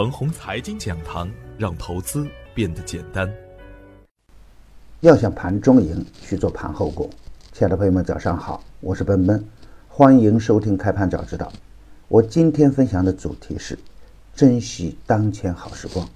腾宏财经讲堂，让投资变得简单。要想盘中赢，需做盘后功。亲爱的朋友们，早上好，我是奔奔，欢迎收听开盘早知道。我今天分享的主题是珍惜当前好时光。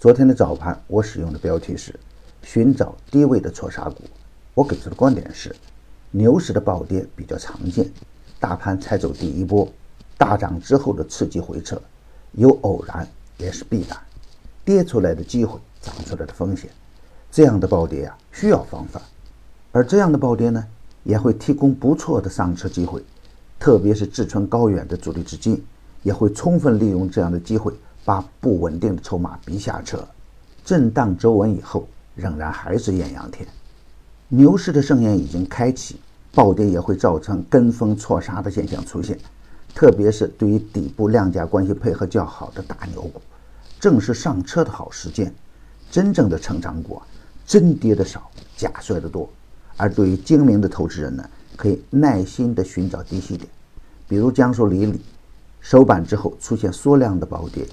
昨天的早盘，我使用的标题是寻找低位的错杀股。我给出的观点是，牛市的暴跌比较常见，大盘才走第一波，大涨之后的刺激回撤。有偶然也是必然，跌出来的机会，涨出来的风险，这样的暴跌啊需要防范，而这样的暴跌呢也会提供不错的上车机会，特别是志存高远的主力资金也会充分利用这样的机会，把不稳定的筹码逼下车，震荡走稳以后仍然还是艳阳天，牛市的盛宴已经开启，暴跌也会造成跟风错杀的现象出现。特别是对于底部量价关系配合较好的大牛股，正是上车的好时间。真正的成长股啊，真跌的少，假摔的多。而对于精明的投资人呢，可以耐心的寻找低吸点，比如江苏锂锂，收板之后出现缩量的暴跌，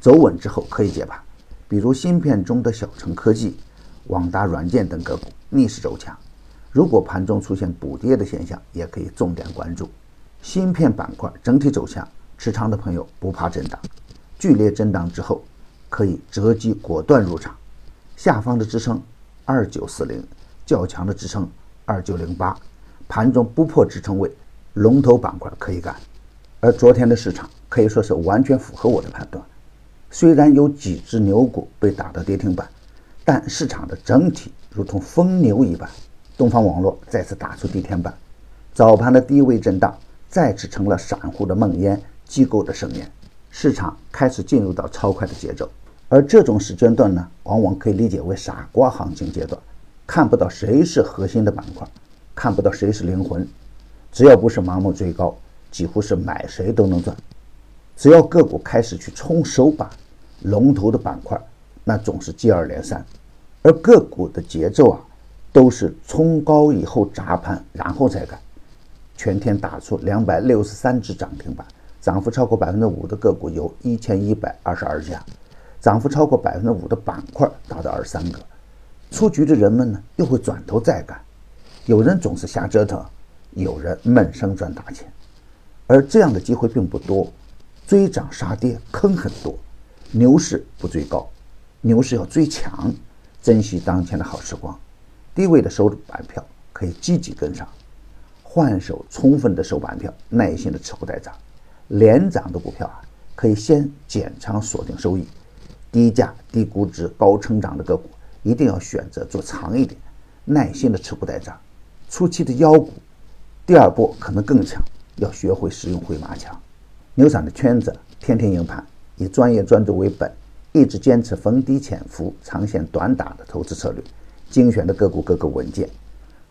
走稳之后可以接盘。比如芯片中的小城科技、网达软件等个股逆势走强，如果盘中出现补跌的现象，也可以重点关注。芯片板块整体走强，持仓的朋友不怕震荡，剧烈震荡之后可以择机果断入场。下方的支撑二九四零，较强的支撑二九零八，盘中不破支撑位，龙头板块可以干。而昨天的市场可以说是完全符合我的判断，虽然有几只牛股被打到跌停板，但市场的整体如同疯牛一般。东方网络再次打出跌停板，早盘的低位震荡。再次成了散户的梦魇，机构的盛宴，市场开始进入到超快的节奏，而这种时间段呢，往往可以理解为傻瓜行情阶段，看不到谁是核心的板块，看不到谁是灵魂，只要不是盲目追高，几乎是买谁都能赚。只要个股开始去冲首板，龙头的板块，那总是接二连三，而个股的节奏啊，都是冲高以后砸盘，然后再干。全天打出两百六十三只涨停板，涨幅超过百分之五的个股有一千一百二十二家，涨幅超过百分之五的板块达到二十三个。出局的人们呢，又会转头再干。有人总是瞎折腾，有人闷声赚大钱，而这样的机会并不多。追涨杀跌坑很多，牛市不追高，牛市要追强，珍惜当前的好时光。低位的收板票可以积极跟上。换手充分的收板票，耐心的持股待涨，连涨的股票啊，可以先减仓锁定收益。低价、低估值、高成长的个股，一定要选择做长一点，耐心的持股待涨。初期的妖股，第二波可能更强，要学会使用回马枪。牛散的圈子天天赢盘，以专业专注为本，一直坚持逢低潜伏、长线短打的投资策略，精选的个股个个稳健。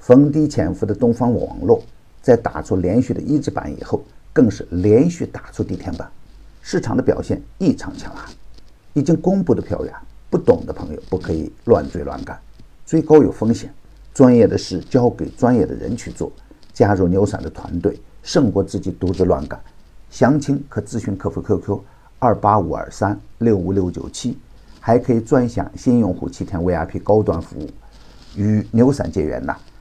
逢低潜伏的东方网络，在打出连续的一字板以后，更是连续打出地天板，市场的表现异常强悍。已经公布的票源，不懂的朋友不可以乱追乱干，追高有风险，专业的事交给专业的人去做。加入牛散的团队，胜过自己独自乱干。详情可咨询客服 QQ 二八五二三六五六九七，还可以专享新用户七天 VIP 高端服务，与牛散结缘呐。